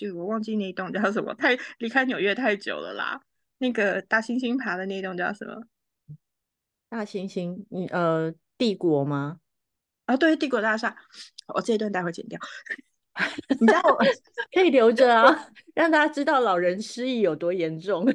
剧，我忘记那栋叫什么，太离开纽约太久了啦。那个大猩猩爬的那栋叫什么？大猩猩，你呃，帝国吗？啊，对，帝国大厦。我这一段待会剪掉。你知道我 可以留着啊，让大家知道老人失忆有多严重。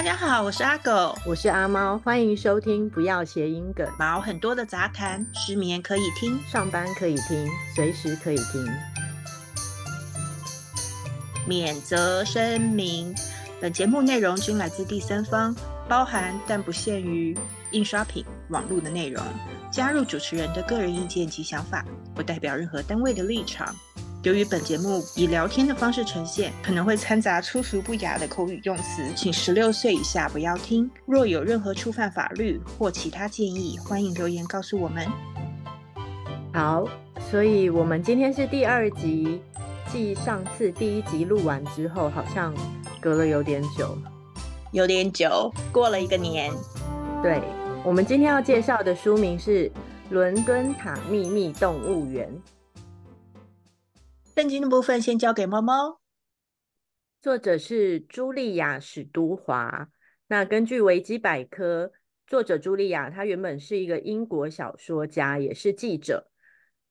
大家好，我是阿狗，我是阿猫，欢迎收听不要谐音梗，毛很多的杂谈，失眠可以听，上班可以听，随时可以听。免责声明：本节目内容均来自第三方，包含但不限于印刷品、网络的内容。加入主持人的个人意见及想法，不代表任何单位的立场。由于本节目以聊天的方式呈现，可能会掺杂粗俗不雅的口语用词，请十六岁以下不要听。若有任何触犯法律或其他建议，欢迎留言告诉我们。好，所以我们今天是第二集，继上次第一集录完之后，好像隔了有点久，有点久，过了一个年。对，我们今天要介绍的书名是《伦敦塔秘密动物园》。圣经的部分先交给猫猫。作者是茱莉亚·史都华。那根据维基百科，作者茱莉亚她原本是一个英国小说家，也是记者。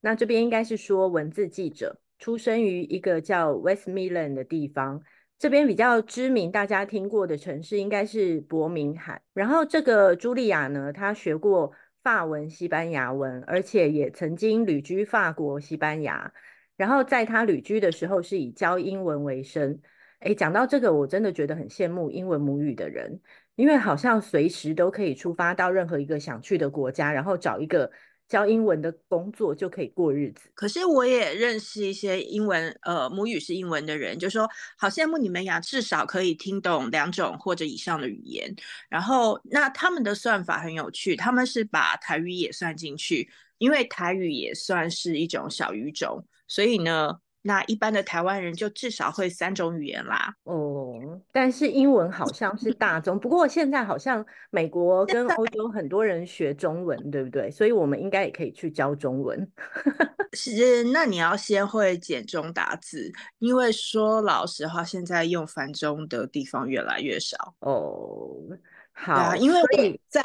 那这边应该是说文字记者，出生于一个叫 Westmilland 的地方。这边比较知名，大家听过的城市应该是伯明翰。然后这个茱莉亚呢，她学过法文、西班牙文，而且也曾经旅居法国、西班牙。然后在他旅居的时候，是以教英文为生。哎，讲到这个，我真的觉得很羡慕英文母语的人，因为好像随时都可以出发到任何一个想去的国家，然后找一个教英文的工作，就可以过日子。可是我也认识一些英文，呃，母语是英文的人，就说好羡慕你们呀，至少可以听懂两种或者以上的语言。然后，那他们的算法很有趣，他们是把台语也算进去，因为台语也算是一种小语种。所以呢，那一般的台湾人就至少会三种语言啦。哦，但是英文好像是大宗，不过现在好像美国跟欧洲很多人学中文，对不对？所以我们应该也可以去教中文。是，那你要先会简中打字，因为说老实话，现在用繁中的地方越来越少。哦，好，因为我在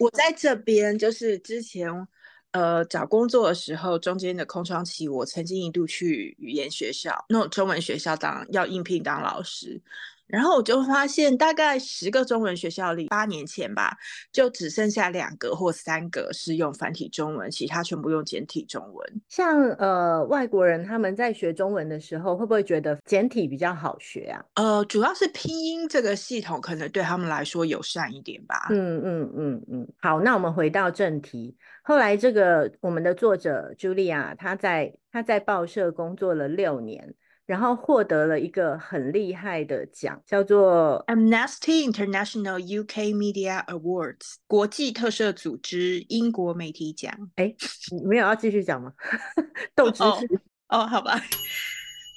我在这边就是之前。呃，找工作的时候，中间的空窗期，我曾经一度去语言学校，那种中文学校当要应聘当老师。然后我就发现，大概十个中文学校里，八年前吧，就只剩下两个或三个是用繁体中文，其他全部用简体中文。像呃外国人他们在学中文的时候，会不会觉得简体比较好学啊？呃，主要是拼音这个系统可能对他们来说友善一点吧。嗯嗯嗯嗯。好，那我们回到正题。后来这个我们的作者茱莉亚，她在她在报社工作了六年。然后获得了一个很厉害的奖，叫做 Amnesty International UK Media Awards 国际特赦组织英国媒体奖。哎，你没有要继续讲吗？斗知识哦，好吧。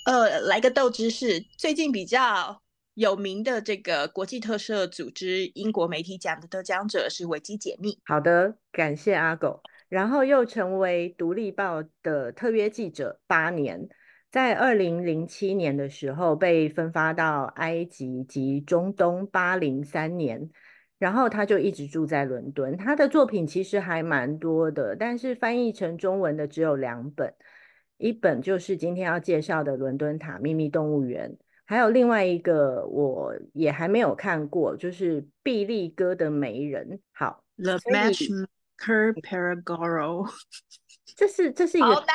呃，来个斗知识。最近比较有名的这个国际特赦组织英国媒体奖的得奖者是维基解密。好的，感谢阿狗。然后又成为独立报的特约记者八年。在二零零七年的时候，被分发到埃及及中东巴零三年，然后他就一直住在伦敦。他的作品其实还蛮多的，但是翻译成中文的只有两本，一本就是今天要介绍的《伦敦塔秘密动物园》，还有另外一个我也还没有看过，就是《毕利哥的媒人》。好，The Matchmaker Paragoro，这是这是一个。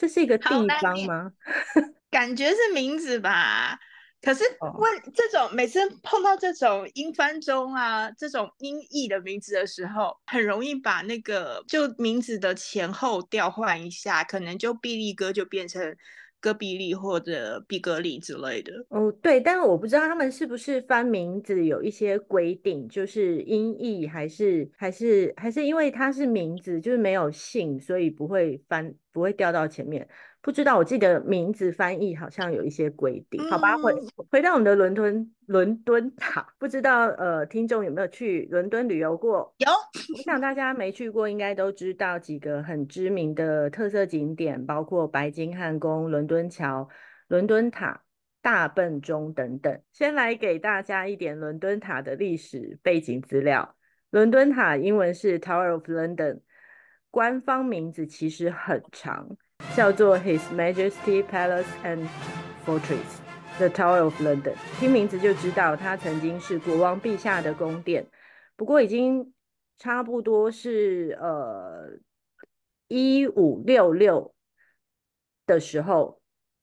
这是一个地方吗？感觉是名字吧。可是问这种每次碰到这种英翻中啊，这种音译的名字的时候，很容易把那个就名字的前后调换一下，可能就毕利哥就变成戈壁里或者比格里之类的。哦，对，但是我不知道他们是不是翻名字有一些规定，就是音译还是还是还是因为它是名字，就是没有姓，所以不会翻不会掉到前面。不知道，我记得名字翻译好像有一些规定。好吧，回回到我们的伦敦伦敦塔，不知道呃听众有没有去伦敦旅游过？有，我想大家没去过，应该都知道几个很知名的特色景点，包括白金汉宫、伦敦桥、伦敦塔、大笨钟等等。先来给大家一点伦敦塔的历史背景资料。伦敦塔英文是 Tower of London，官方名字其实很长。叫做 His Majesty Palace and Fortress, the Tower of London。听名字就知道，它曾经是国王陛下的宫殿。不过已经差不多是呃一五六六的时候，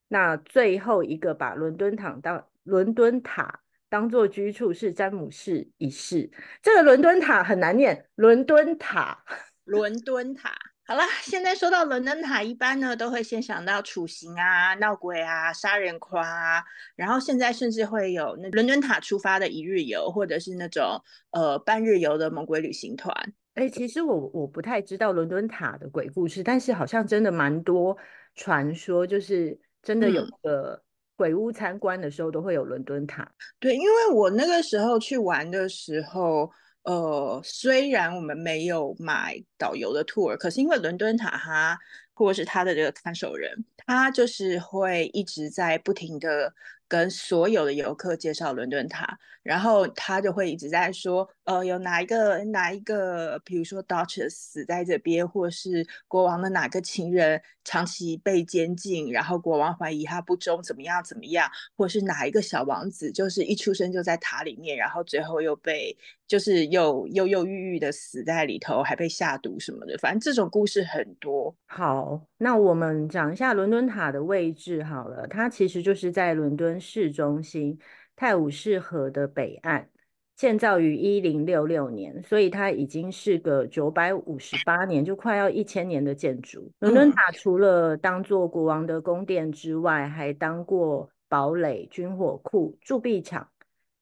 那最后一个把伦敦塔当伦敦塔当做居处是詹姆士一世。这个伦敦塔很难念，伦敦塔，伦敦塔。好了，现在说到伦敦塔，一般呢都会先想到处刑啊、闹鬼啊、杀人狂啊，然后现在甚至会有那伦敦塔出发的一日游，或者是那种呃半日游的猛鬼旅行团。哎，其实我我不太知道伦敦塔的鬼故事，但是好像真的蛮多传说，就是真的有个鬼屋参观的时候都会有伦敦塔。对，因为我那个时候去玩的时候。呃，虽然我们没有买导游的 tour，可是因为伦敦塔哈，或者是他的这个看守人，他就是会一直在不停的。跟所有的游客介绍伦敦塔，然后他就会一直在说，呃，有哪一个哪一个，比如说 Duchess 死在这边，或是国王的哪个情人长期被监禁，然后国王怀疑他不忠，怎么样怎么样，或是哪一个小王子就是一出生就在塔里面，然后最后又被就是又忧忧郁郁的死在里头，还被下毒什么的，反正这种故事很多。好，那我们讲一下伦敦塔的位置好了，它其实就是在伦敦。市中心泰晤士河的北岸，建造于一零六六年，所以它已经是个九百五十八年，就快要一千年的建筑。伦敦塔除了当做国王的宫殿之外，还当过堡垒、军火库、铸币厂、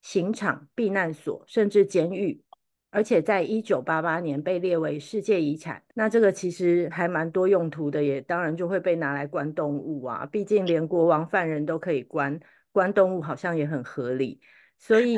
刑场、避难所，甚至监狱。而且在一九八八年被列为世界遗产。那这个其实还蛮多用途的，也当然就会被拿来关动物啊。毕竟连国王犯人都可以关。关动物好像也很合理，所以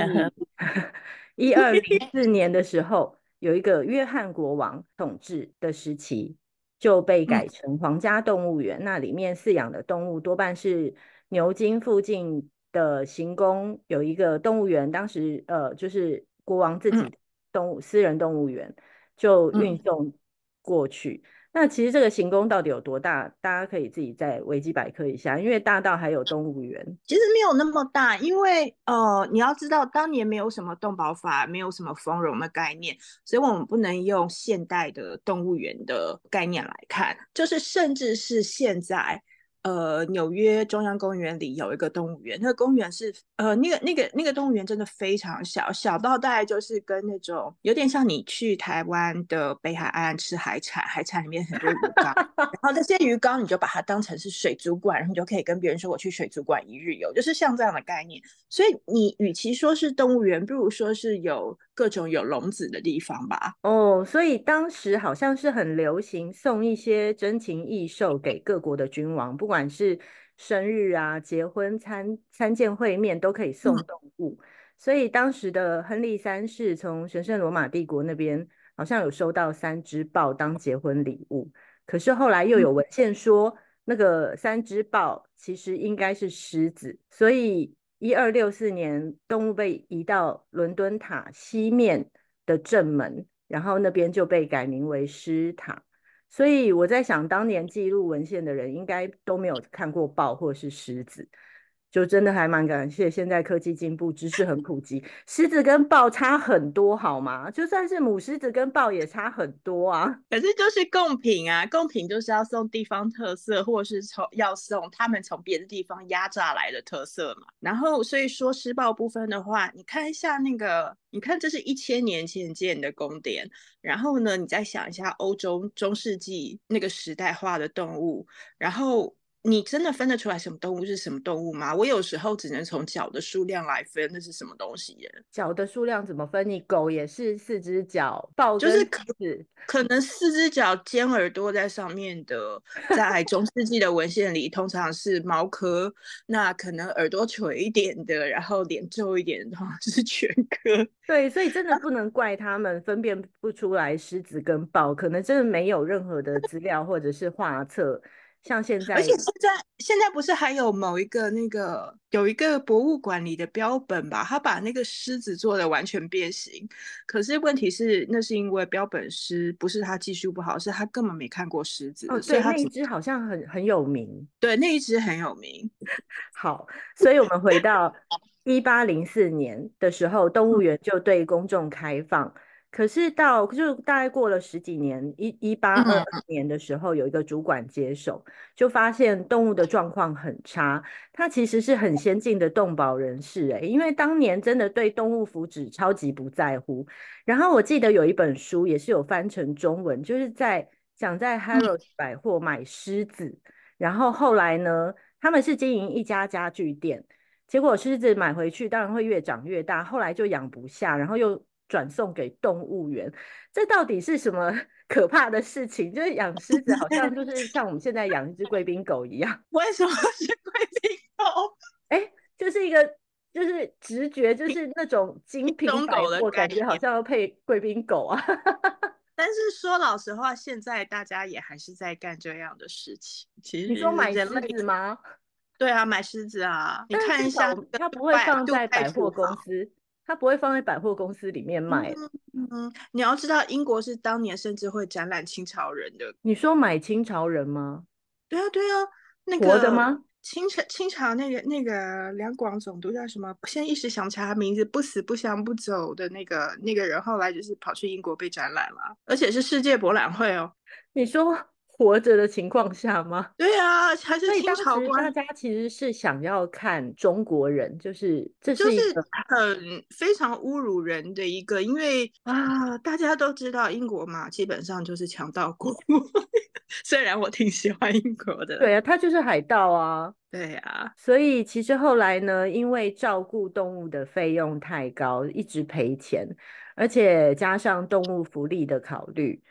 一二零四年的时候，有一个约翰国王统治的时期，就被改成皇家动物园。那里面饲养的动物多半是牛津附近的行宫有一个动物园，当时呃就是国王自己的动物私人动物园，就运送过去。那其实这个行宫到底有多大？大家可以自己在维基百科一下，因为大到还有动物园。其实没有那么大，因为呃，你要知道当年没有什么动保法，没有什么丰容的概念，所以我们不能用现代的动物园的概念来看，就是甚至是现在。呃，纽约中央公园里有一个动物园，那个公园是呃，那个那个那个动物园真的非常小，小到大概就是跟那种有点像你去台湾的北海岸吃海产，海产里面很多鱼缸，然后这些鱼缸你就把它当成是水族馆，然后你就可以跟别人说我去水族馆一日游，就是像这样的概念。所以你与其说是动物园，不如说是有各种有笼子的地方吧。哦，所以当时好像是很流行送一些珍禽异兽给各国的君王，不管。不管是生日啊、结婚、参参见会面，都可以送动物。所以当时的亨利三世从神圣罗马帝国那边好像有收到三只豹当结婚礼物。可是后来又有文献说，那个三只豹其实应该是狮子。所以一二六四年，动物被移到伦敦塔西面的正门，然后那边就被改名为狮塔。所以我在想，当年记录文献的人应该都没有看过豹或是狮子。就真的还蛮感谢，现在科技进步，知识很普及。狮子跟豹差很多，好吗？就算是母狮子跟豹也差很多啊。可是就是贡品啊，贡品就是要送地方特色，或者是从要送他们从别的地方压榨来的特色嘛。然后所以说狮豹部分的话，你看一下那个，你看这是一千年前建的宫殿，然后呢，你再想一下欧洲中世纪那个时代画的动物，然后。你真的分得出来什么动物是什么动物吗？我有时候只能从脚的数量来分，那是什么东西耶？脚的数量怎么分？你狗也是四只脚，豹就是可能四只脚尖耳朵在上面的，在中世纪的文献里通常是猫科，那可能耳朵垂一点的，然后脸皱一点的，通常是犬科。对，所以真的不能怪他们分辨不出来狮子跟豹，可能真的没有任何的资料或者是画册，像现在而且现在现在不是还有某一个那个有一个博物馆里的标本吧？他把那个狮子做的完全变形，可是问题是那是因为标本师不是他技术不好，是他根本没看过狮子，哦，对，所以那一只好像很很有名。对那一只很有名。好，所以我们回到一八零四年的时候，动物园就对公众开放。可是到就大概过了十几年，一一八二二年的时候，有一个主管接手，就发现动物的状况很差。他其实是很先进的动保人士诶，因为当年真的对动物福祉超级不在乎。然后我记得有一本书也是有翻成中文，就是在讲在 Harrods 百货买狮子，然后后来呢，他们是经营一家家具店，结果狮子买回去当然会越长越大，后来就养不下，然后又转送给动物园。这到底是什么 可怕的事情？就是养狮子好像就 是像我们现在养一只贵宾狗一样，为什么是贵宾狗？哎，就是一个就是直觉，就是那种精品百狗的概货，感觉好像要配贵宾狗啊。但是说老实话，现在大家也还是在干这样的事情。其实你说买狮子吗？对啊，买狮子啊，你看一下它不会放在百货公司，它不会放在百货公司里面卖。嗯，你要知道，英国是当年甚至会展览清朝人的。你说买清朝人吗？对啊，对啊，那活的个吗？清朝清朝那个那个两广总督叫什么？现在一时想不起来他名字，不死不降不走的那个那个人，后来就是跑去英国被展览了，而且是世界博览会哦。你说活着的情况下吗？对啊，还是清所以当时大，家其实是想要看中国人，就是这就是是一个很非常侮辱人的一个，因为啊，大家都知道英国嘛，基本上就是强盗国。虽然我挺喜欢英国的，对啊，他就是海盗啊。对啊，所以其实后来呢，因为照顾动物的费用太高，一直赔钱，而且加上动物福利的考虑，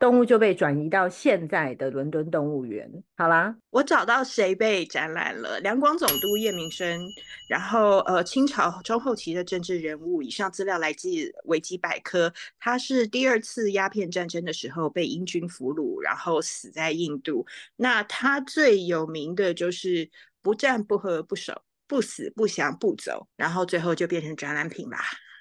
动物就被转移到现在的伦敦动物园。好啦，我找到谁被展览了？两广总督叶明生，然后呃，清朝中后期的政治人物。以上资料来自维基百科。他是第二次鸦片战争的时候被英军俘虏，然后死在印度。那他最有名的就是不战不和不守，不死不降不走，然后最后就变成展览品啦。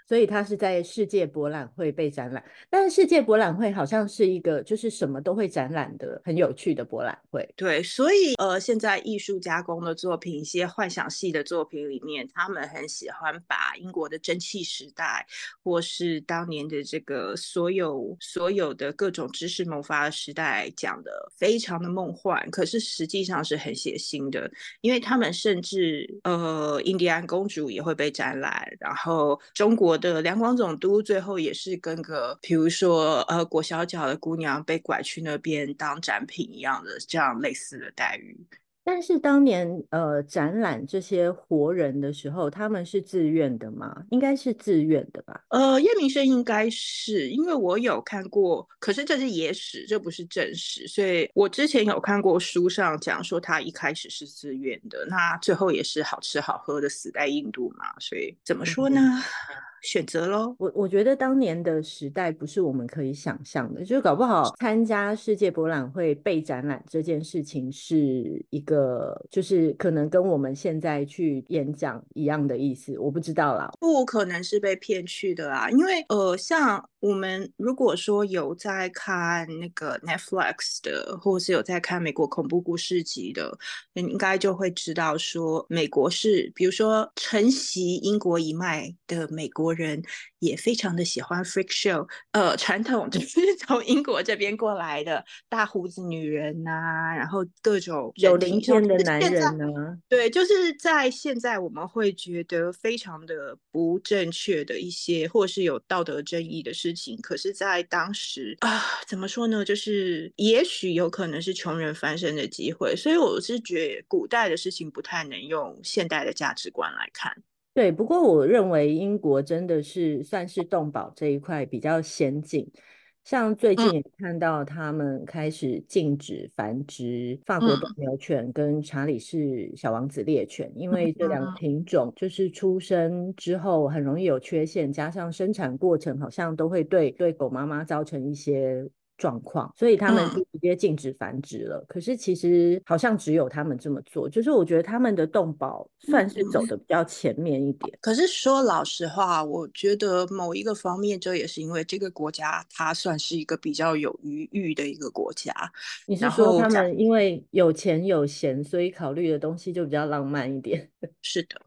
所以它是在世界博览会被展览，但是世界博览会好像是一个就是什么都会展览的很有趣的博览会。对，所以呃，现在艺术加工的作品，一些幻想系的作品里面，他们很喜欢把英国的蒸汽时代，或是当年的这个所有所有的各种知识萌发的时代讲的非常的梦幻，可是实际上是很血腥的，因为他们甚至呃，印第安公主也会被展览，然后中国的两广总督最后也是跟个，比如说呃裹小脚的姑娘被拐去那边当展品一样的这样类似的待遇。但是当年呃展览这些活人的时候，他们是自愿的吗？应该是自愿的吧。呃，叶明生应该是，因为我有看过，可是这是野史，这不是正史，所以我之前有看过书上讲说他一开始是自愿的，那最后也是好吃好喝的死在印度嘛，所以怎么说呢？选择喽。我我觉得当年的时代不是我们可以想象的，就是搞不好参加世界博览会被展览这件事情是一个，就是可能跟我们现在去演讲一样的意思，我不知道啦。不可能是被骗去的啊，因为呃，像我们如果说有在看那个 Netflix 的，或是有在看美国恐怖故事集的，你应该就会知道说，美国是比如说承袭英国一脉的美国人也非常的喜欢 freak show，呃，传统 就是从英国这边过来的大胡子女人呐、然后各种有人体鳞片的男人呢？对，就是在现在我们会觉得非常的不正确的一些，或是有道德争议的事事情，可是，在当时啊，怎么说呢？就是也许有可能是穷人翻身的机会，所以我是觉古代的事情不太能用现代的价值观来看。对，不过我认为英国真的是算是动保这一块比较先进。像最近也看到他们开始禁止繁殖法国斗牛犬跟查理士小王子猎犬，因为这两个品种就是出生之后很容易有缺陷，加上生产过程好像都会对对狗妈妈造成一些。状况，所以他们就直接禁止繁殖了。可是其实好像只有他们这么做，就是我觉得他们的动保算是走的比较前面一点。可是说老实话，我觉得某一个方面，这也是因为这个国家它算是一个比较有余裕的一个国家。你是说他们因为有钱有闲，所以考虑的东西就比较浪漫一点？是的，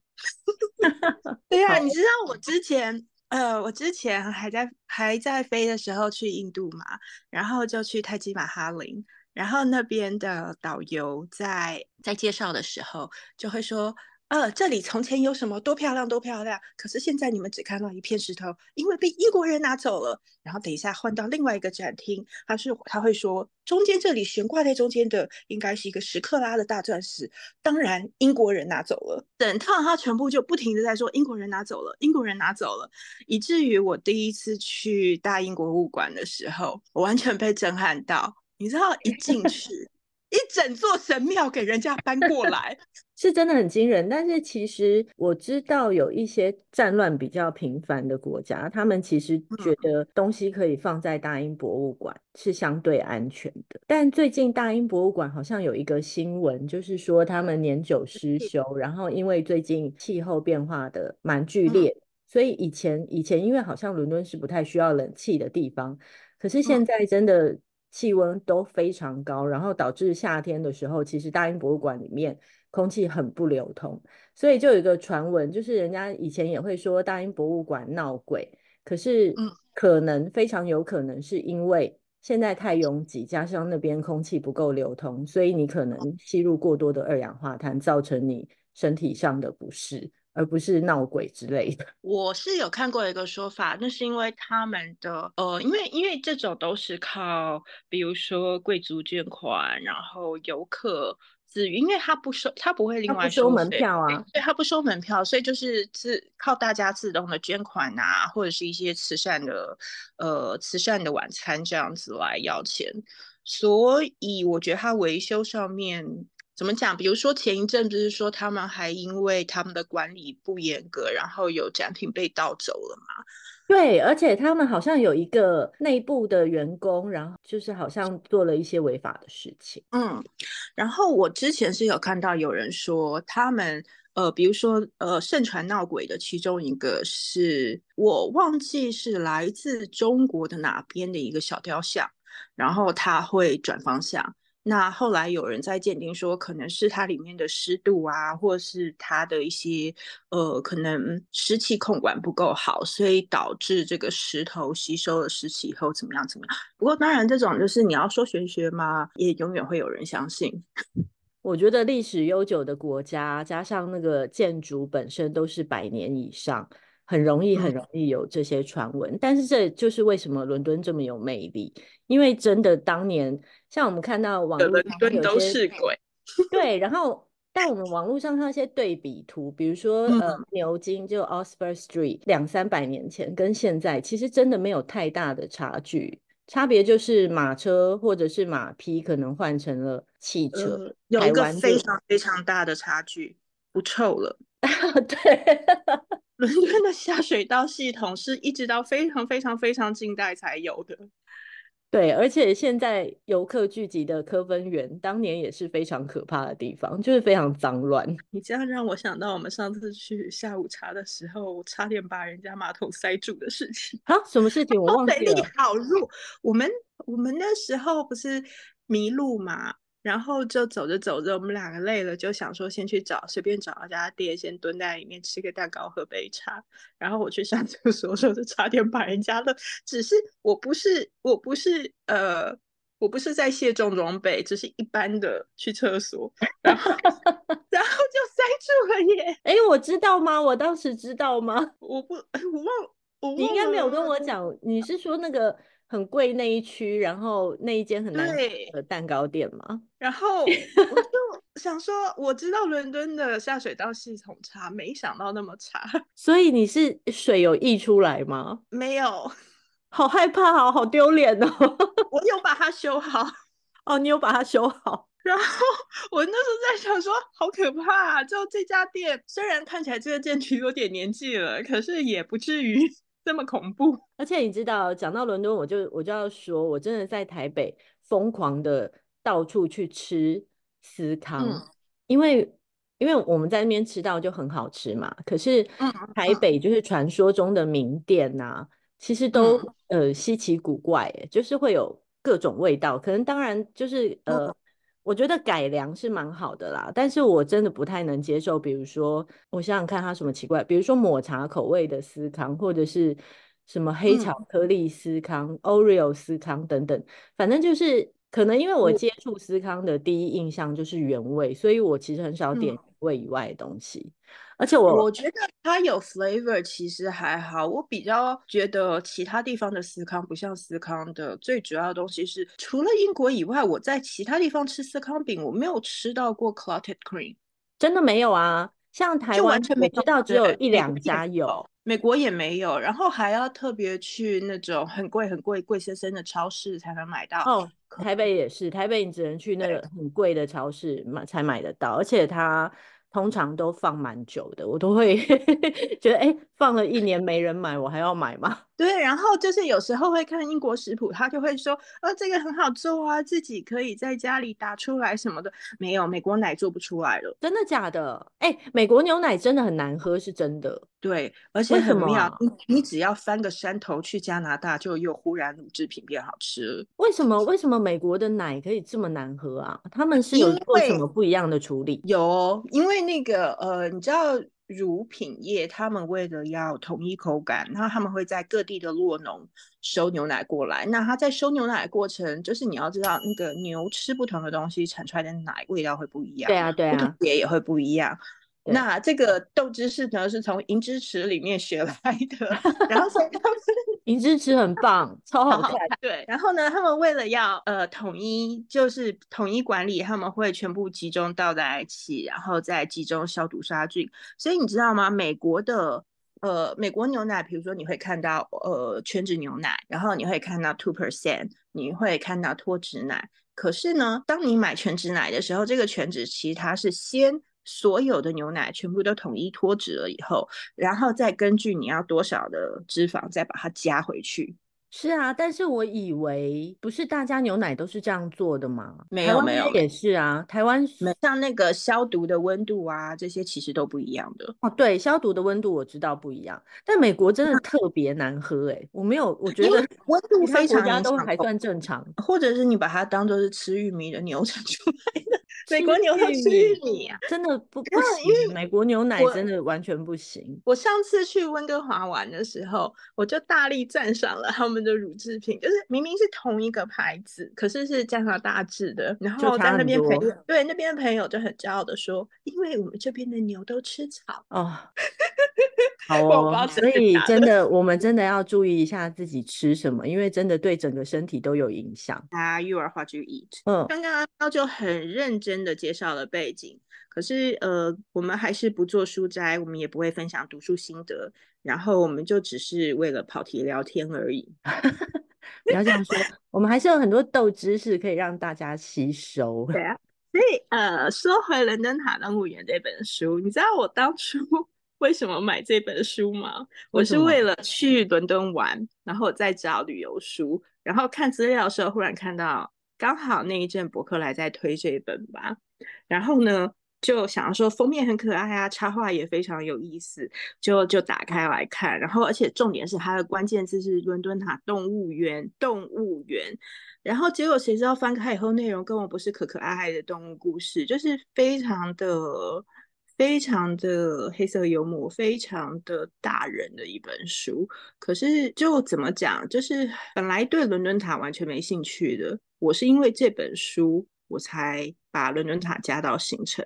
对啊，你知道我之前。呃，我之前还在还在飞的时候去印度嘛，然后就去泰姬玛哈林，然后那边的导游在在介绍的时候就会说。呃，这里从前有什么多漂亮多漂亮，可是现在你们只看到一片石头，因为被英国人拿走了。然后等一下换到另外一个展厅，他是他会说，中间这里悬挂在中间的应该是一个十克拉的大钻石，当然英国人拿走了。整套他全部就不停的在说英国人拿走了，英国人拿走了，以至于我第一次去大英博物馆的时候，我完全被震撼到。你知道一进去。一整座神庙给人家搬过来，是真的很惊人。但是其实我知道有一些战乱比较频繁的国家，他们其实觉得东西可以放在大英博物馆是相对安全的。但最近大英博物馆好像有一个新闻，就是说他们年久失修，然后因为最近气候变化的蛮剧烈，所以以前以前因为好像伦敦是不太需要冷气的地方，可是现在真的。气温都非常高，然后导致夏天的时候，其实大英博物馆里面空气很不流通，所以就有一个传闻，就是人家以前也会说大英博物馆闹鬼，可是可能非常有可能是因为现在太拥挤，加上那边空气不够流通，所以你可能吸入过多的二氧化碳，造成你身体上的不适。而不是闹鬼之类的。我是有看过一个说法，那是因为他们的呃，因为因为这种都是靠，比如说贵族捐款，然后游客自因为他不收，他不会另外收门票啊，对，他不收门票，所以就是自靠大家自动的捐款啊，或者是一些慈善的呃慈善的晚餐这样子来要钱，所以我觉得他维修上面。怎么讲？比如说前一阵不是说他们还因为他们的管理不严格，然后有展品被盗走了吗？对，而且他们好像有一个内部的员工，然后就是好像做了一些违法的事情。嗯，然后我之前是有看到有人说他们呃，比如说呃，盛传闹鬼的其中一个是我忘记是来自中国的哪边的一个小雕像，然后他会转方向。那后来有人在鉴定说，可能是它里面的湿度啊，或是它的一些呃，可能湿气控管不够好，所以导致这个石头吸收了湿气以后怎么样怎么样。不过当然，这种就是你要说玄学嘛，也永远会有人相信。我觉得历史悠久的国家，加上那个建筑本身都是百年以上。很容易，很容易有这些传闻，但是这就是为什么伦敦这么有魅力，因为真的当年像我们看到网络上都是鬼，对，然后但我们网络上看一些对比图，比如说呃牛津就 Oxford Street 两三百年前跟现在其实真的没有太大的差距，差别就是马车或者是马匹可能换成了汽车，有一个非常非常大的差距，不臭了，对。伦敦的下水道系统是一直到非常非常非常近代才有的，对，而且现在游客聚集的科芬园，当年也是非常可怕的地方，就是非常脏乱。你这样让我想到我们上次去下午茶的时候，差点把人家马桶塞住的事情。啊，什么事情？我忘记了。好弱，我们我们那时候不是迷路嘛？然后就走着走着，我们两个累了，就想说先去找随便找一家店，先蹲在里面吃个蛋糕，喝杯茶。然后我去上厕所，时候，就差点把人家的，只是我不是我不是呃我不是在卸重装备，只是一般的去厕所，然后 然后就塞住了耶。哎，我知道吗？我当时知道吗？我不我忘你应该没有跟我讲，你是说那个很贵那一区，然后那一间很难吃的蛋糕店嘛？然后我就想说，我知道伦敦的下水道系统差，没想到那么差。所以你是水有溢出来吗？没有，好害怕哦，好丢脸哦。我有把它修好。哦，你有把它修好。然后我那时候在想说，好可怕！啊！就这家店，虽然看起来这个店区有点年纪了，可是也不至于这么恐怖。而且你知道，讲到伦敦，我就我就要说，我真的在台北疯狂的到处去吃司康，因为因为我们在那边吃到就很好吃嘛。可是台北就是传说中的名店呐，其实都呃稀奇古怪，就是会有各种味道。可能当然就是呃。我觉得改良是蛮好的啦，但是我真的不太能接受，比如说我想想看它什么奇怪，比如说抹茶口味的司康，或者是什么黑巧克力司康、Oreo 司康等等，反正就是可能因为我接触司康的第一印象就是原味，所以我其实很少点味以外的东西。而且我我觉得它有 flavor，其实还好。我比较觉得其他地方的司康不像司康的最主要的东西是，除了英国以外，我在其他地方吃司康饼，我没有吃到过 clotted cream，真的没有啊。像台湾完全没知道，只有一两家有，美国也没有，然后还要特别去那种很贵很贵贵生生的超市才能买到。哦，台北也是，台北你只能去那个很贵的超市买才买得到，而且它。通常都放蛮久的，我都会 觉得，哎，放了一年没人买，我还要买吗？对，然后就是有时候会看英国食谱，他就会说，呃，这个很好做啊，自己可以在家里打出来什么的。没有，美国奶做不出来了，真的假的？哎，美国牛奶真的很难喝，是真的。对，而且很妙，你你只要翻个山头去加拿大，就又忽然乳制品变好吃了。为什么？为什么美国的奶可以这么难喝啊？他们是有做什么不一样的处理？有，因为那个呃，你知道。乳品业，他们为了要统一口感，然后他们会在各地的落农收牛奶过来。那他在收牛奶过程，就是你要知道，那个牛吃不同的东西，产出来的奶味道会不一样。对啊，对啊，也也会不一样。那这个豆知识呢，是从银之池里面学来的，然后所以他们银之匙很棒，超好看。对，然后呢，他们为了要呃统一，就是统一管理，他们会全部集中倒在一起，然后再集中消毒杀菌。所以你知道吗？美国的呃美国牛奶，比如说你会看到呃全脂牛奶，然后你会看到 two percent，你会看到脱脂奶。可是呢，当你买全脂奶的时候，这个全脂其实它是先。所有的牛奶全部都统一脱脂了以后，然后再根据你要多少的脂肪，再把它加回去。是啊，但是我以为不是大家牛奶都是这样做的吗？没有没有，也是啊。台湾像那个消毒的温度啊，这些其实都不一样的。哦，对，消毒的温度我知道不一样，但美国真的特别难喝哎，我没有，我觉得温度非常都还算正常，或者是你把它当做是吃玉米的牛产出来的。美国牛奶吃玉米啊，真的不不行。美国牛奶真的完全不行。我上次去温哥华玩的时候，我就大力赞赏了他们的乳制品，就是明明是同一个牌子，可是是加拿大制的。然后在那边朋友对那边的朋友就很骄傲的说：“因为我们这边的牛都吃草哦。”好哦，所以真的我们真的要注意一下自己吃什么，因为真的对整个身体都有影响。啊，You are what you eat。嗯，刚刚阿喵就很认真。的介绍了背景，可是呃，我们还是不做书斋，我们也不会分享读书心得，然后我们就只是为了跑题聊天而已。不要这样说，我们还是有很多豆知识可以让大家吸收。对啊，所以呃，说回《伦敦塔动物园》这本书，你知道我当初 为什么买这本书吗？我是为了去伦敦玩，然后在找旅游书，然后看资料的时候，忽然看到。刚好那一阵博客来在推这一本吧，然后呢就想要说封面很可爱啊，插画也非常有意思，就就打开来看，然后而且重点是它的关键字是伦敦塔动物园，动物园，然后结果谁知道翻开以后内容根本不是可可爱爱的动物故事，就是非常的。非常的黑色幽默，非常的大人的一本书。可是就怎么讲，就是本来对伦敦塔完全没兴趣的，我是因为这本书我才把伦敦塔加到行程，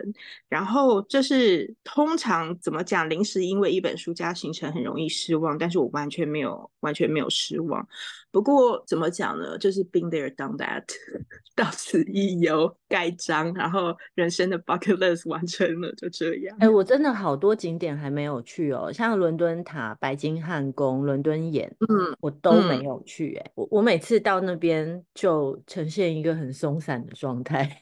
然后这是通常怎么讲？临时因为一本书加行程很容易失望，但是我完全没有完全没有失望。不过怎么讲呢？就是 been there done that，到此一游，盖章，然后人生的 bucket list 完成了，就这样。哎，我真的好多景点还没有去哦，像伦敦塔、白金汉宫、伦敦眼，嗯，我都没有去。哎，我我每次到那边就呈现一个很松散的状态。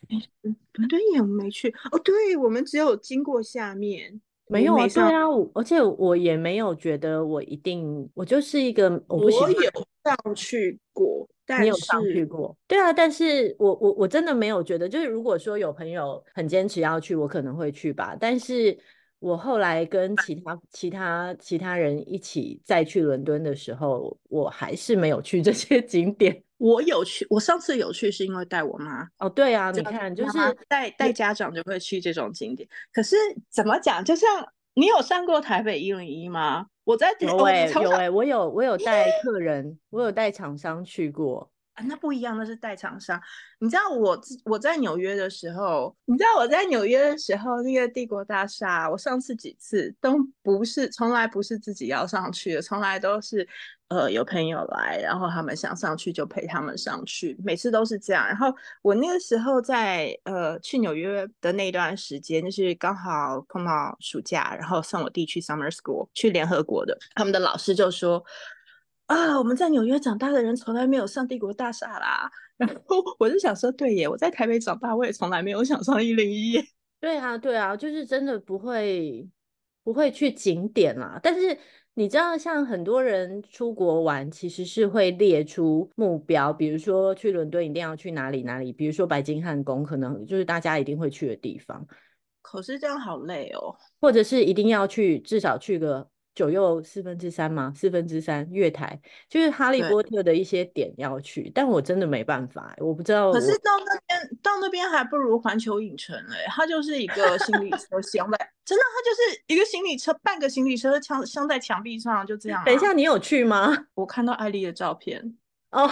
伦敦眼我没去哦，对我们只有经过下面，没有啊，对啊，而且我也没有觉得我一定，我就是一个我不我有上去过，你有上去过？对啊，但是我我我真的没有觉得，就是如果说有朋友很坚持要去，我可能会去吧，但是。我后来跟其他其他其他人一起再去伦敦的时候，我还是没有去这些景点。我有去，我上次有去是因为带我妈。哦，对啊，你看，就是带带家长就会去这种景点。可是怎么讲？就像你有上过台北一零一吗？我在有哎有哎，我有我有带客人，我有带厂商去过。啊，那不一样，那是代厂商。你知道我我在纽约的时候，你知道我在纽约的时候，那个帝国大厦，我上次几次都不是，从来不是自己要上去的，从来都是呃有朋友来，然后他们想上去就陪他们上去，每次都是这样。然后我那个时候在呃去纽约的那段时间，就是刚好碰到暑假，然后送我弟去 summer school 去联合国的，他们的老师就说。啊，我们在纽约长大的人从来没有上帝国大厦啦。然后 我就想说，对耶，我在台北长大，我也从来没有想上一零一。对啊，对啊，就是真的不会不会去景点啦。但是你知道，像很多人出国玩，其实是会列出目标，比如说去伦敦一定要去哪里哪里，比如说白金汉宫，可能就是大家一定会去的地方。可是这样好累哦，或者是一定要去，至少去个。九又四分之三吗？四分之三月台就是哈利波特的一些点要去，但我真的没办法，我不知道。可是到那边到那边还不如环球影城哎，它就是一个行李车镶在，真的它就是一个行李车，半个行李车镶镶在墙壁上，就这样。等一下，你有去吗？我看到艾丽的照片哦，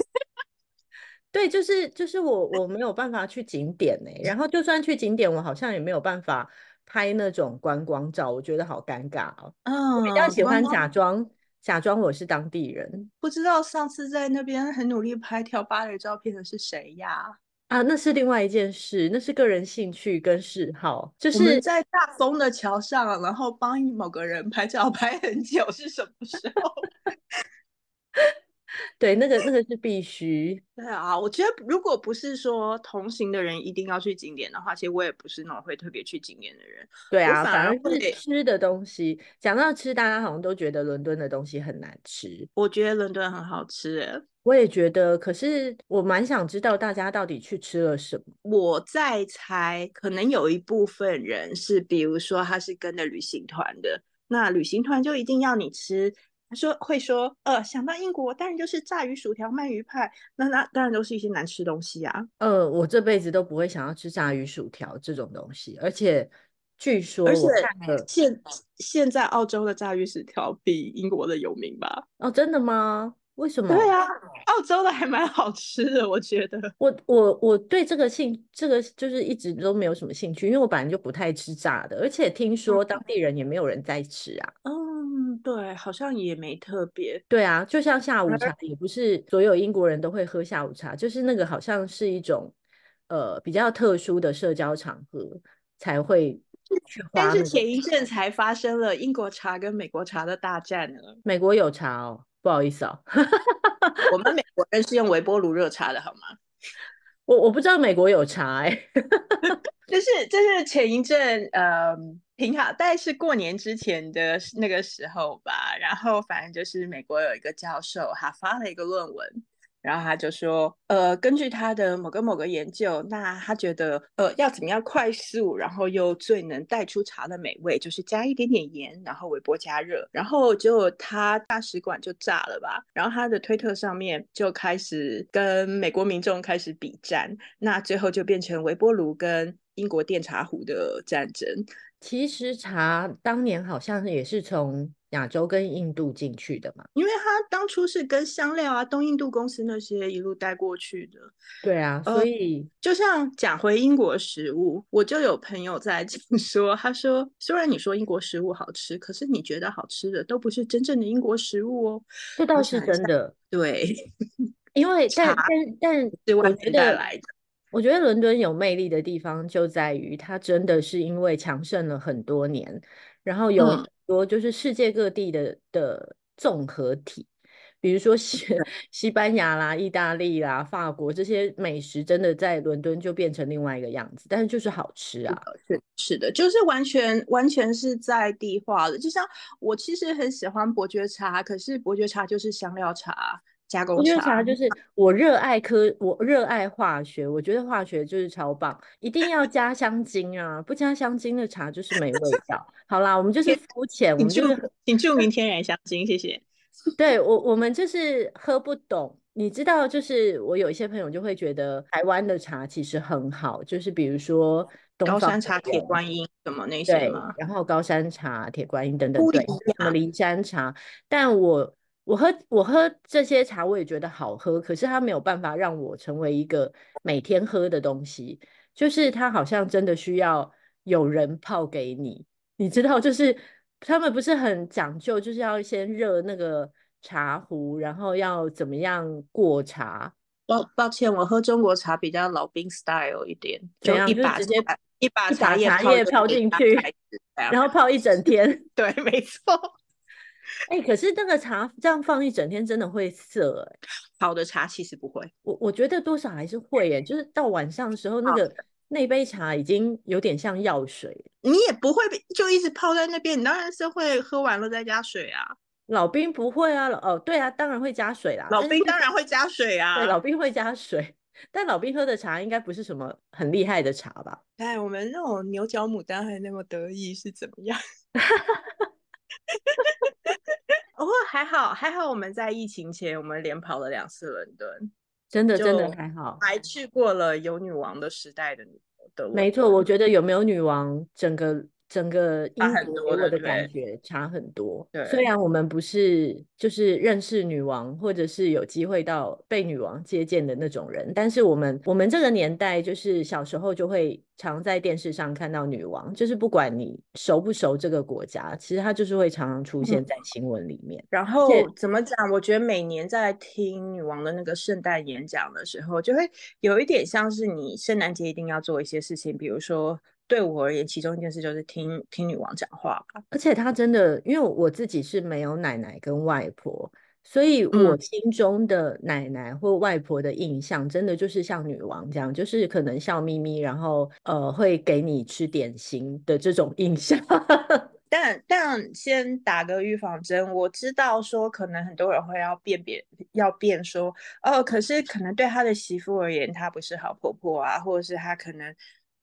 对，就是就是我我没有办法去景点哎，然后就算去景点，我好像也没有办法。拍那种观光照，我觉得好尴尬哦。嗯，比较喜欢假装假装我是当地人。不知道上次在那边很努力拍跳芭蕾照片的是谁呀？啊，那是另外一件事，那是个人兴趣跟嗜好。就是在大风的桥上，然后帮某个人拍照 拍很久，是什么时候？对，那个那个是必须。对啊，我觉得如果不是说同行的人一定要去景点的话，其实我也不是那种会特别去景点的人。对啊，反而是吃的东西。讲到吃，大家好像都觉得伦敦的东西很难吃。我觉得伦敦很好吃，我也觉得。可是我蛮想知道大家到底去吃了什么。我在猜，可能有一部分人是，比如说他是跟着旅行团的，那旅行团就一定要你吃。他说会说，呃，想到英国，当然就是炸鱼薯条、鳗鱼派，那那当然都是一些难吃东西啊。呃，我这辈子都不会想要吃炸鱼薯条这种东西，而且据说，而且现现在澳洲的炸鱼薯条比英国的有名吧？哦，真的吗？为什么？对啊，澳洲的还蛮好吃的，我觉得。我我我对这个兴，这个就是一直都没有什么兴趣，因为我本来就不太吃炸的，而且听说当地人也没有人在吃啊。嗯，对，好像也没特别。对啊，就像下午茶，也不是所有英国人都会喝下午茶，就是那个好像是一种呃比较特殊的社交场合才会去。但是前一阵才发生了英国茶跟美国茶的大战呢。美国有茶哦。不好意思啊，我们美国人是用微波炉热茶的好吗？我我不知道美国有茶哎，就是就是前一阵呃，挺好，大概是过年之前的那个时候吧。然后反正就是美国有一个教授，他发了一个论文。然后他就说，呃，根据他的某个某个研究，那他觉得，呃，要怎么样快速，然后又最能带出茶的美味，就是加一点点盐，然后微波加热，然后结果他大使馆就炸了吧。然后他的推特上面就开始跟美国民众开始比战，那最后就变成微波炉跟英国电茶壶的战争。其实茶当年好像也是从亚洲跟印度进去的嘛，因为它当初是跟香料啊、东印度公司那些一路带过去的。对啊，所以就像讲回英国食物，我就有朋友在讲 说，他说虽然你说英国食物好吃，可是你觉得好吃的都不是真正的英国食物哦。这倒是真的，对，因为但 但但是我觉得来的。我觉得伦敦有魅力的地方就在于，它真的是因为强盛了很多年，然后有很多就是世界各地的的综合体，比如说西 西班牙啦、意大利啦、法国这些美食，真的在伦敦就变成另外一个样子，但是就是好吃啊，是是的，就是完全完全是在地化的。就像我其实很喜欢伯爵茶，可是伯爵茶就是香料茶。加工茶就是我热爱科，我热爱化学，我觉得化学就是超棒，一定要加香精啊！不加香精的茶就是没味道。好啦，我们就是肤浅，我们就是请注明天然香精，谢谢。对我，我们就是喝不懂。你知道，就是我有一些朋友就会觉得台湾的茶其实很好，就是比如说高山茶、铁观音什么那些嘛，然后高山茶、铁观音等等，对，什么骊山茶，但我。我喝我喝这些茶，我也觉得好喝，可是它没有办法让我成为一个每天喝的东西。就是它好像真的需要有人泡给你，你知道，就是他们不是很讲究，就是要先热那个茶壶，然后要怎么样过茶。抱抱歉，我喝中国茶比较老兵 style 一点，就一把直接一把茶叶泡进去，然后泡一整天。对，没错。哎，可是那个茶这样放一整天，真的会涩哎。好的茶其实不会，我我觉得多少还是会哎，就是到晚上的时候，那个那杯茶已经有点像药水。你也不会就一直泡在那边，你当然是会喝完了再加水啊。老兵不会啊，哦对啊，当然会加水啦。老兵当然会加水啊，对，老兵会加水，但老兵喝的茶应该不是什么很厉害的茶吧？哎，我们那种牛角牡丹还那么得意是怎么样？哦，还好，还好，我们在疫情前，我们连跑了两次伦敦，真的，真的还好，还去过了有女王的时代的的。没错，我觉得有没有女王，整个。整个英国的感觉差很多。对，虽然我们不是就是认识女王，或者是有机会到被女王接见的那种人，但是我们我们这个年代，就是小时候就会常在电视上看到女王，就是不管你熟不熟这个国家，其实她就是会常常出现在新闻里面。然后怎么讲？我觉得每年在听女王的那个圣诞演讲的时候，就会有一点像是你圣诞节一定要做一些事情，比如说。对我而言，其中一件事就是听听女王讲话吧。而且她真的，因为我自己是没有奶奶跟外婆，所以我心中的奶奶或外婆的印象，真的就是像女王这样，就是可能笑眯眯，然后呃会给你吃点心的这种印象。但但先打个预防针，我知道说可能很多人会要辨别，要辩说，哦，可是可能对他的媳妇而言，她不是好婆婆啊，或者是她可能。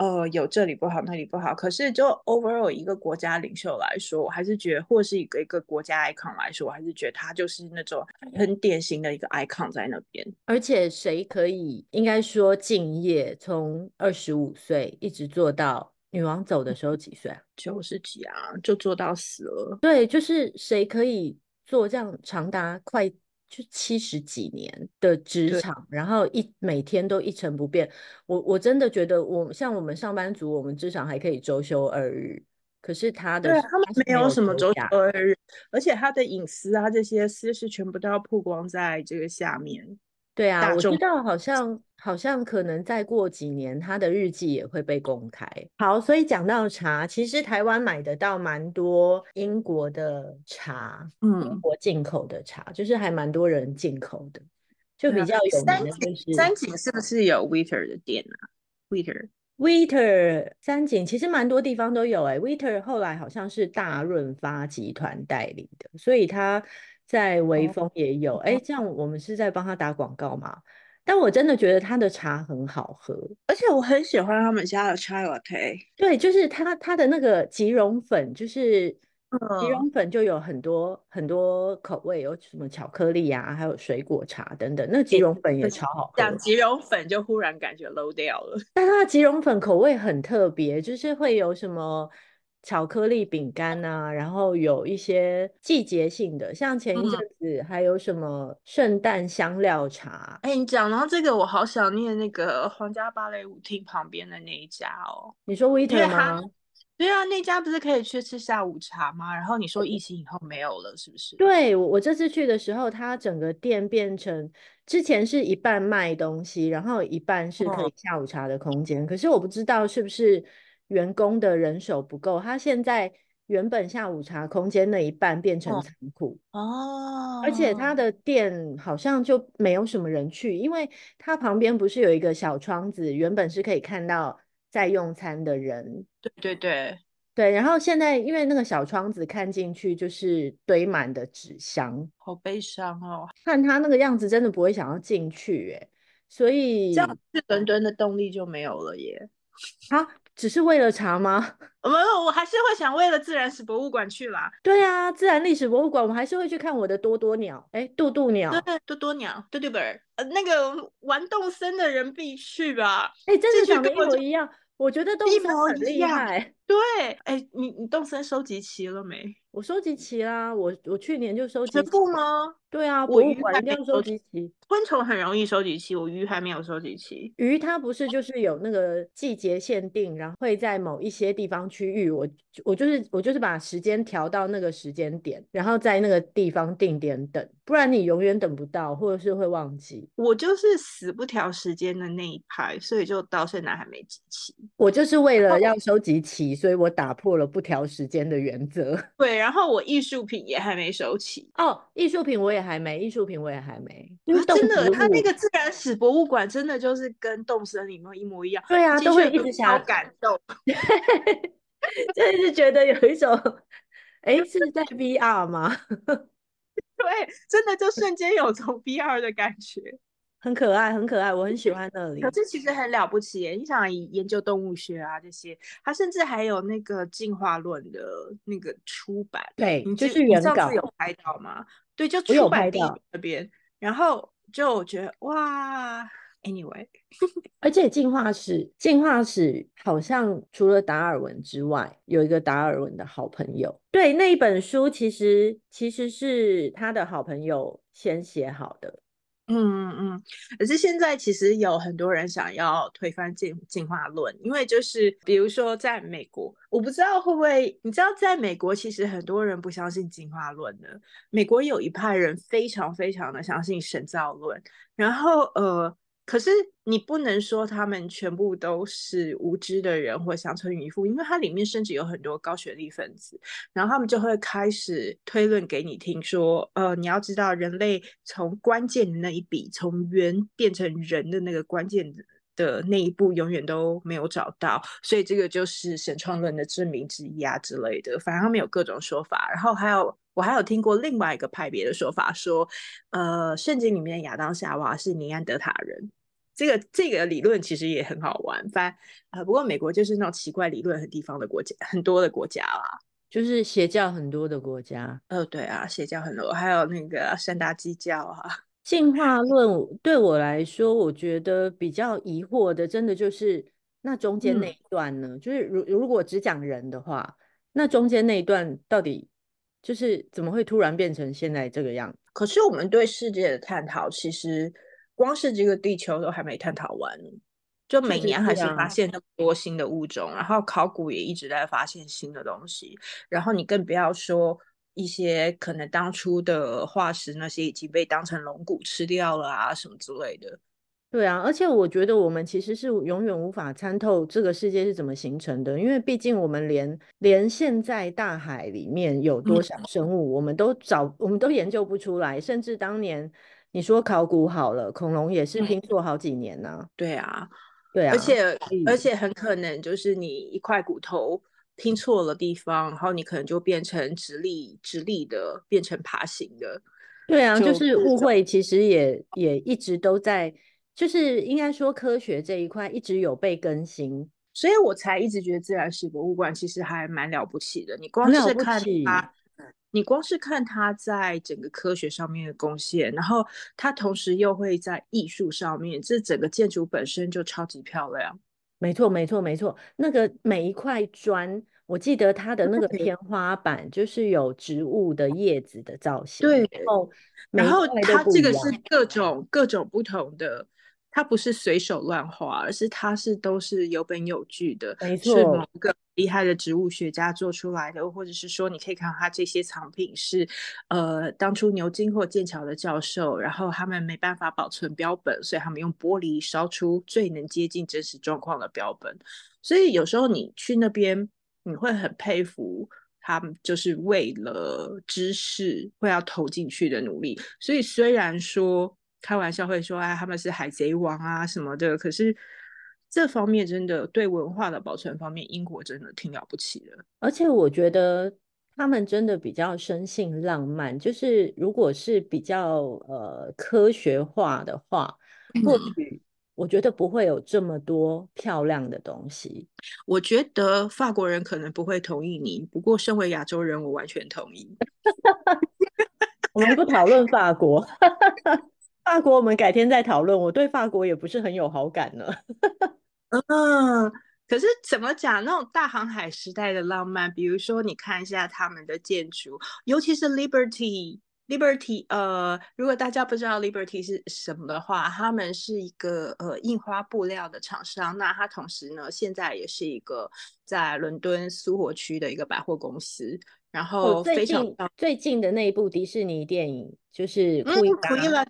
呃，有这里不好，那里不好。可是就 overall 一个国家领袖来说，我还是觉得，或是一个一个国家 icon 来说，我还是觉得他就是那种很典型的一个 icon 在那边。而且谁可以应该说敬业，从二十五岁一直做到女王走的时候几岁啊？九十几啊，就做到死了。对，就是谁可以做这样长达快。就七十几年的职场，然后一每天都一成不变。我我真的觉得，我像我们上班族，我们至少还可以周休二日。可是他的，对他们没有什么周休二日，而且他的隐私啊，这些私事全部都要曝光在这个下面。对啊，我知道，好像好像可能再过几年，他的日记也会被公开。好，所以讲到茶，其实台湾买得到蛮多英国的茶，嗯，英国进口的茶，就是还蛮多人进口的，就比较有名的就是三井是不是有 Waiter 的店啊？Waiter，Waiter，三井其实蛮多地方都有哎。Waiter 后来好像是大润发集团代理的，所以他。在微风也有，哎，这样我们是在帮他打广告吗？但我真的觉得他的茶很好喝，而且我很喜欢他们家的 chai latte。对，就是他他的那个即溶粉，就是吉绒粉就有很多很多口味，有什么巧克力啊，还有水果茶等等。那吉绒粉也 超好喝。讲吉绒粉就忽然感觉 low 掉了。但它的吉绒粉口味很特别，就是会有什么巧克力饼干啊，然后有一些季节性的，像前一阵子还有什么圣诞香料茶。哎，你讲到这个，我好想念那个皇家芭蕾舞厅旁边的那一家哦。你说 Waiter 吗？对啊，那家不是可以去吃下午茶吗？然后你说疫情以后没有了，是不是？对，我我这次去的时候，它整个店变成之前是一半卖东西，然后一半是可以下午茶的空间。可是我不知道是不是员工的人手不够，他现在原本下午茶空间那一半变成仓库哦，而且他的店好像就没有什么人去，因为他旁边不是有一个小窗子，原本是可以看到。在用餐的人，对对对对，然后现在因为那个小窗子看进去就是堆满的纸箱，好悲伤哦！看他那个样子，真的不会想要进去耶，所以这样去伦敦的动力就没有了耶。啊，只是为了茶吗？没有，我还是会想为了自然史博物馆去啦。对啊，自然历史博物馆，我还是会去看我的多多鸟，哎，渡渡鸟，对，多多鸟，对对不？呃，那个玩动森的人必去吧。哎，真的长得一模一样。我觉得动森很厉害，对，哎，你你动森收集齐了没？我收集齐啦，我我去年就收集全部吗？对啊，博物馆一定要收集齐。昆虫很容易收集齐，我鱼还没有收集齐。鱼它不是就是有那个季节限定，然后会在某一些地方区域，我我就是我就是把时间调到那个时间点，然后在那个地方定点等，不然你永远等不到，或者是会忘记。我就是死不调时间的那一派，所以就到现在还没集齐。我就是为了要收集齐，所以我打破了不调时间的原则。对，然后我艺术品也还没收齐。哦，艺术品我也。还没艺术品，我也还没。真的，他那个自然史博物馆真的就是跟动森里面一模一样。对啊，都会一直想感动，就是觉得有一种，哎，是在 VR 吗？对，真的就瞬间有种 VR 的感觉。很可爱，很可爱，我很喜欢那里。可是其实很了不起，你想研究动物学啊这些，它甚至还有那个进化论的那个出版。对，你就是原稿有拍到吗？对，就出版地那边，然后就我觉得哇，anyway，而且进化史，进化史好像除了达尔文之外，有一个达尔文的好朋友。对，那一本书其实其实是他的好朋友先写好的。嗯嗯嗯，可是现在其实有很多人想要推翻进进化论，因为就是比如说在美国，我不知道会不会，你知道在美国其实很多人不相信进化论的，美国有一派人非常非常的相信神造论，然后呃。可是你不能说他们全部都是无知的人或乡村渔夫，因为它里面甚至有很多高学历分子，然后他们就会开始推论给你听，说，呃，你要知道人类从关键的那一笔，从猿变成人的那个关键的那一步，永远都没有找到，所以这个就是神创论的证明之一啊之类的。反正他们有各种说法，然后还有我还有听过另外一个派别的说法，说，呃，圣经里面的亚当夏娃是尼安德塔人。这个这个理论其实也很好玩，反啊，不过美国就是那种奇怪理论很地方的国家，很多的国家啦，就是邪教很多的国家。呃，对啊，邪教很多，还有那个山达基教啊。进化论对我来说，我觉得比较疑惑的，真的就是那中间那一段呢，就是如如果只讲人的话，那中间那一段到底就是怎么会突然变成现在这个样子？可是我们对世界的探讨，其实。光是这个地球都还没探讨完，就每年还是发现那么多新的物种，然后考古也一直在发现新的东西，然后你更不要说一些可能当初的化石那些已经被当成龙骨吃掉了啊什么之类的。对啊，而且我觉得我们其实是永远无法参透这个世界是怎么形成的，因为毕竟我们连连现在大海里面有多少生物，我们都找我们都研究不出来，甚至当年。你说考古好了，恐龙也是拼错好几年呢。对啊，对啊，而且而且很可能就是你一块骨头拼错了地方，然后你可能就变成直立直立的，变成爬行的。对啊，就是误会，其实也也一直都在，就是应该说科学这一块一直有被更新。所以我才一直觉得自然史博物馆其实还蛮了不起的。你光是看它，你光是看它在整个科学上面的贡献，然后它同时又会在艺术上面，这整个建筑本身就超级漂亮。没错，没错，没错。那个每一块砖，我记得它的那个天花板就是有植物的叶子的造型。对，然后然后它这个是各种各种不同的。它不是随手乱画，而是它是都是有本有据的，是某个厉害的植物学家做出来的，或者是说你可以看到它这些藏品是，呃，当初牛津或剑桥的教授，然后他们没办法保存标本，所以他们用玻璃烧出最能接近真实状况的标本。所以有时候你去那边，你会很佩服他们，就是为了知识会要投进去的努力。所以虽然说。开玩笑会说，哎，他们是海贼王啊什么的。可是这方面真的对文化的保存方面，英国真的挺了不起的。而且我觉得他们真的比较生性浪漫。就是如果是比较呃科学化的话，或许我觉得不会有这么多漂亮的东西。我觉得法国人可能不会同意你，不过身为亚洲人，我完全同意。我们不讨论法国。法国，我们改天再讨论。我对法国也不是很有好感呢。嗯，可是怎么讲那种大航海时代的浪漫？比如说，你看一下他们的建筑，尤其是 Liberty，Liberty，呃，如果大家不知道 Liberty 是什么的话，他们是一个呃印花布料的厂商。那它同时呢，现在也是一个在伦敦苏活区的一个百货公司。然后最近最近的那一部迪士尼电影就是库伊拉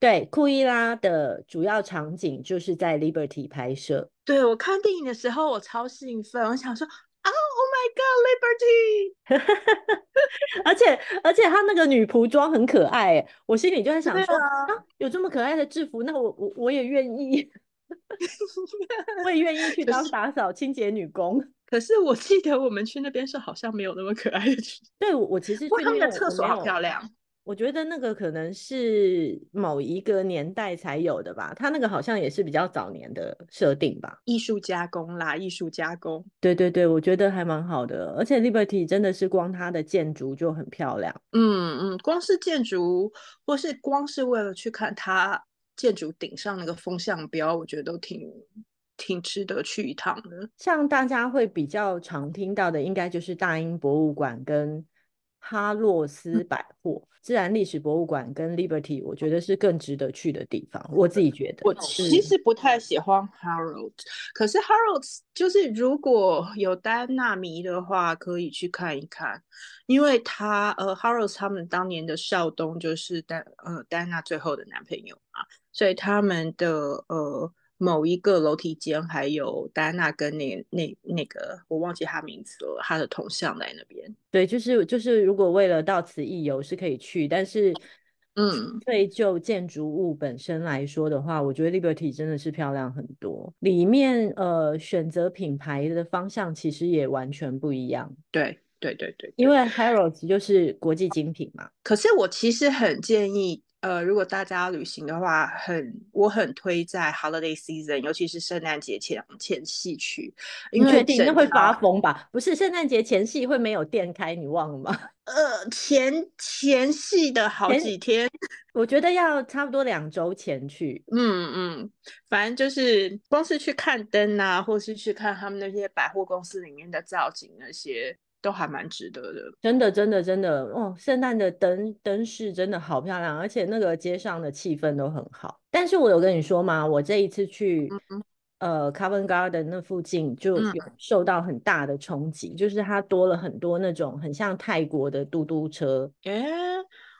对，库伊拉的主要场景就是在 Liberty 拍摄。对我看电影的时候，我超兴奋，我想说啊，Oh my God，Liberty！而且而且他那个女仆装很可爱，我心里就在想说啊，有这么可爱的制服，那我我我也愿意，我也愿意去当打扫清洁女工。可是我记得我们去那边是好像没有那么可爱的去。对，我其实他们的厕所好漂亮。我觉得那个可能是某一个年代才有的吧，它那个好像也是比较早年的设定吧。艺术加工啦，艺术加工。对对对，我觉得还蛮好的。而且 Liberty 真的是光它的建筑就很漂亮。嗯嗯，光是建筑，或是光是为了去看它建筑顶上那个风向标，我觉得都挺。挺值得去一趟的。像大家会比较常听到的，应该就是大英博物馆跟哈洛斯百货、自然历史博物馆跟 Liberty，我觉得是更值得去的地方。我自己觉得，我其实不太喜欢 Harold，可是 Harold 就是如果有戴安娜迷的话，可以去看一看，因为他呃 Harold 他们当年的少东就是丹呃戴安娜最后的男朋友嘛，所以他们的呃。某一个楼梯间，还有戴安娜跟那那那个我忘记他名字了，他的铜像在那边。对，就是就是，如果为了到此一游是可以去，但是，嗯，对就建筑物本身来说的话，我觉得 Liberty 真的是漂亮很多。里面呃选择品牌的方向其实也完全不一样。对对对对，因为 Harrods 就是国际精品嘛。可是我其实很建议。呃，如果大家旅行的话，很我很推在 holiday season，尤其是圣诞节前前戏去，因为那会发疯吧？不是圣诞节前戏会没有店开，你忘了吗？呃，前前戏的好几天，我觉得要差不多两周前去。嗯嗯，反正就是光是去看灯啊，或是去看他们那些百货公司里面的造景那些。都还蛮值得的，真的，真的，真的哦！圣诞的灯灯饰真的好漂亮，而且那个街上的气氛都很好。但是我有跟你说吗？我这一次去呃 Covent Garden 那附近就有受到很大的冲击，就是它多了很多那种很像泰国的嘟嘟车。哎，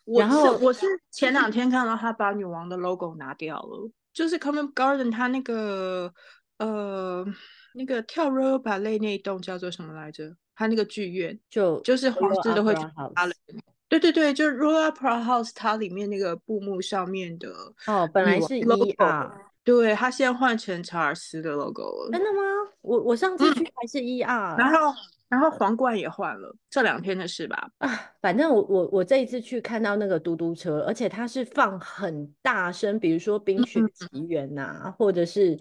我是我是前两天看到他把女王的 logo 拿掉了，就是 Covent Garden 它那个呃那个跳 r o b a l 那一栋叫做什么来着？他那个剧院就就是皇室都会去芭蕾，对对对，就是 Royal Opera House，它里面那个布幕上面的哦，本来是 E R，对，它现在换成查尔斯的 logo 了。真的吗？我我上次去还是 E R，然后然后皇冠也换了，这两天的事吧。啊，反正我我我这一次去看到那个嘟嘟车，而且它是放很大声，比如说《冰雪奇缘》呐，或者是。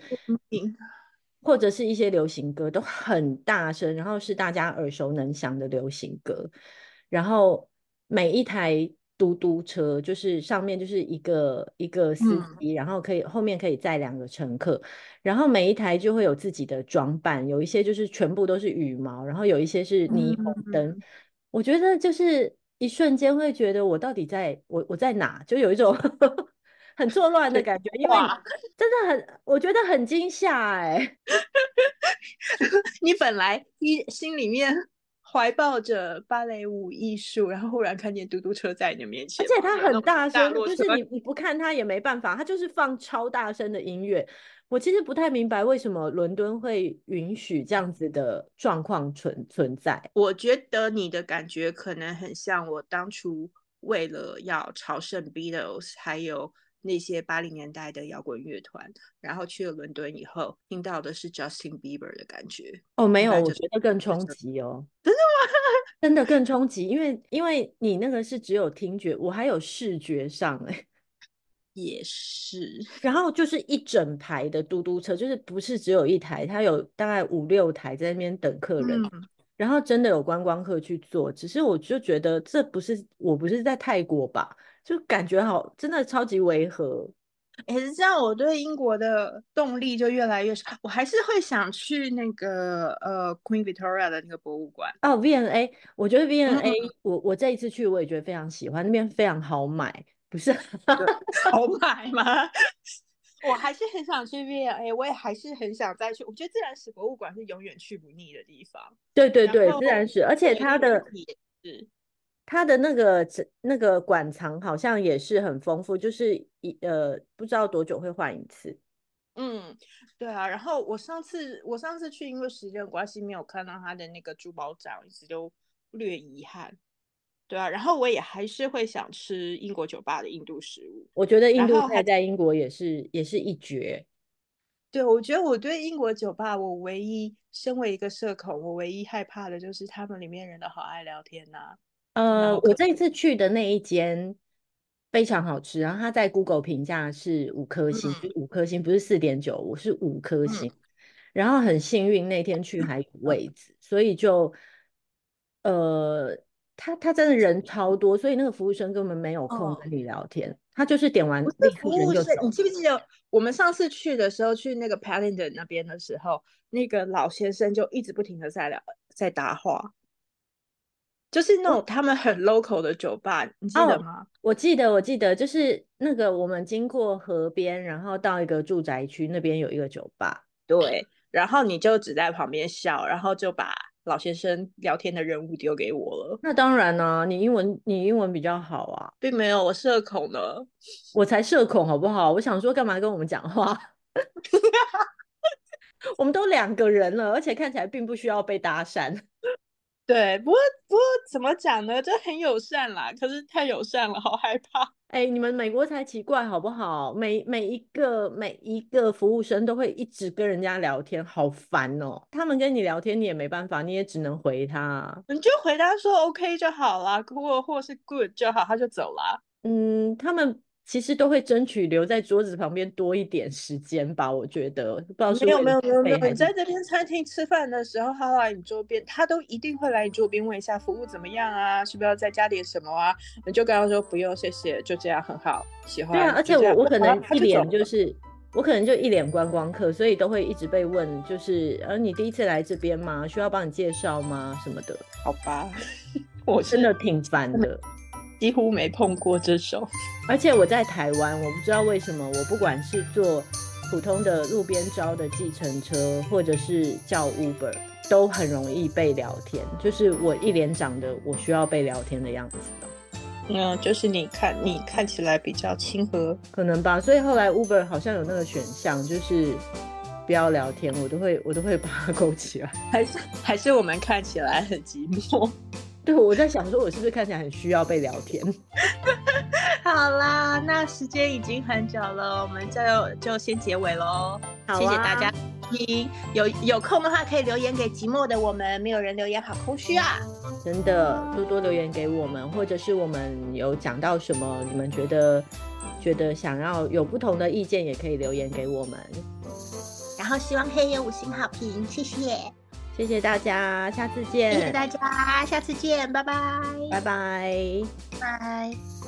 或者是一些流行歌都很大声，然后是大家耳熟能详的流行歌，然后每一台嘟嘟车就是上面就是一个一个司机，然后可以后面可以载两个乘客，然后每一台就会有自己的装扮，有一些就是全部都是羽毛，然后有一些是霓虹灯，我觉得就是一瞬间会觉得我到底在我我在哪，就有一种。很错乱的感觉，因为真的很，我觉得很惊吓哎。你本来一心里面怀抱着芭蕾舞艺术，然后忽然看见嘟嘟车在你的面前，而且它很大声，就是你你不看它也没办法，它就是放超大声的音乐。我其实不太明白为什么伦敦会允许这样子的状况存存在。我觉得你的感觉可能很像我当初为了要朝圣 Beatles，还有。那些八零年代的摇滚乐团，然后去了伦敦以后，听到的是 Justin Bieber 的感觉。哦，没有，我觉得更冲击哦。真的吗？真的更冲击，因为因为你那个是只有听觉，我还有视觉上哎。也是。然后就是一整排的嘟嘟车，就是不是只有一台，它有大概五六台在那边等客人。然后真的有观光客去坐，只是我就觉得这不是我不是在泰国吧。就感觉好，真的超级违和。也是这样，我对英国的动力就越来越少。我还是会想去那个呃 Queen Victoria 的那个博物馆。哦，V&A，我觉得 V&A，我我这一次去我也觉得非常喜欢，那边非常好买，不是 好买吗？我还是很想去 V&A，我也还是很想再去。我觉得自然史博物馆是永远去不腻的地方。对对对，自然史，而且它的也是。它的那个那个馆藏好像也是很丰富，就是一呃不知道多久会换一次。嗯，对啊。然后我上次我上次去，因为时间关系没有看到他的那个珠宝展，一直都略遗憾。对啊，然后我也还是会想吃英国酒吧的印度食物。我觉得印度菜在英国也是也是一绝。对，我觉得我对英国酒吧，我唯一身为一个社恐，我唯一害怕的就是他们里面人都好爱聊天呐。呃，我这一次去的那一间非常好吃，然后它在 Google 评价是五颗星，五颗星不是四点九，我是五颗星。然后很幸运那天去还有位置，所以就呃，他他真的人超多，所以那个服务生根本没有空跟你聊天，他就是点完立刻人就走。你记不记得我们上次去的时候，去那个 Paddington 那边的时候，那个老先生就一直不停的在聊，在搭话。就是那种他们很 local 的酒吧，你记得吗？我记得，我记得，就是那个我们经过河边，然后到一个住宅区，那边有一个酒吧。对，然后你就只在旁边笑，然后就把老先生聊天的任务丢给我了。那当然呢，你英文你英文比较好啊，并没有我社恐呢，我才社恐好不好？我想说干嘛跟我们讲话？我们都两个人了，而且看起来并不需要被搭讪。对，不过不过怎么讲呢？就很友善啦，可是太友善了，好害怕。哎，你们美国才奇怪好不好？每每一个每一个服务生都会一直跟人家聊天，好烦哦。他们跟你聊天，你也没办法，你也只能回他，你就回答说 OK 就好啦，或或是 Good 就好，他就走啦。嗯，他们。其实都会争取留在桌子旁边多一点时间吧，我觉得。不知道没有没有没有没有，你在这边餐厅吃饭的时候，他来你桌边，他都一定会来你桌边问一下服务怎么样啊，是不是要再加点什么啊？你就跟他说不用，谢谢，就这样很好，喜欢。对啊，而且我我可能一脸就是，我可能就一脸观光客，所以都会一直被问，就是呃，你第一次来这边吗？需要帮你介绍吗？什么的？好吧，我真的挺烦的。几乎没碰过这首，而且我在台湾，我不知道为什么，我不管是坐普通的路边招的计程车，或者是叫 Uber，都很容易被聊天，就是我一脸长得我需要被聊天的样子嗯，就是你看你看起来比较亲和，可能吧。所以后来 Uber 好像有那个选项，就是不要聊天，我都会我都会把它勾起来。还是还是我们看起来很寂寞。对，我在想说，我是不是看起来很需要被聊天？好啦，那时间已经很久了，我们就就先结尾喽。谢谢大家听，有有空的话可以留言给寂寞的我们，没有人留言好空虚啊！真的，多多留言给我们，或者是我们有讲到什么，你们觉得觉得想要有不同的意见，也可以留言给我们。然后希望可以有五星好评，谢谢，谢谢大家，下次见，谢谢大家，下次见，拜拜，拜拜。拜。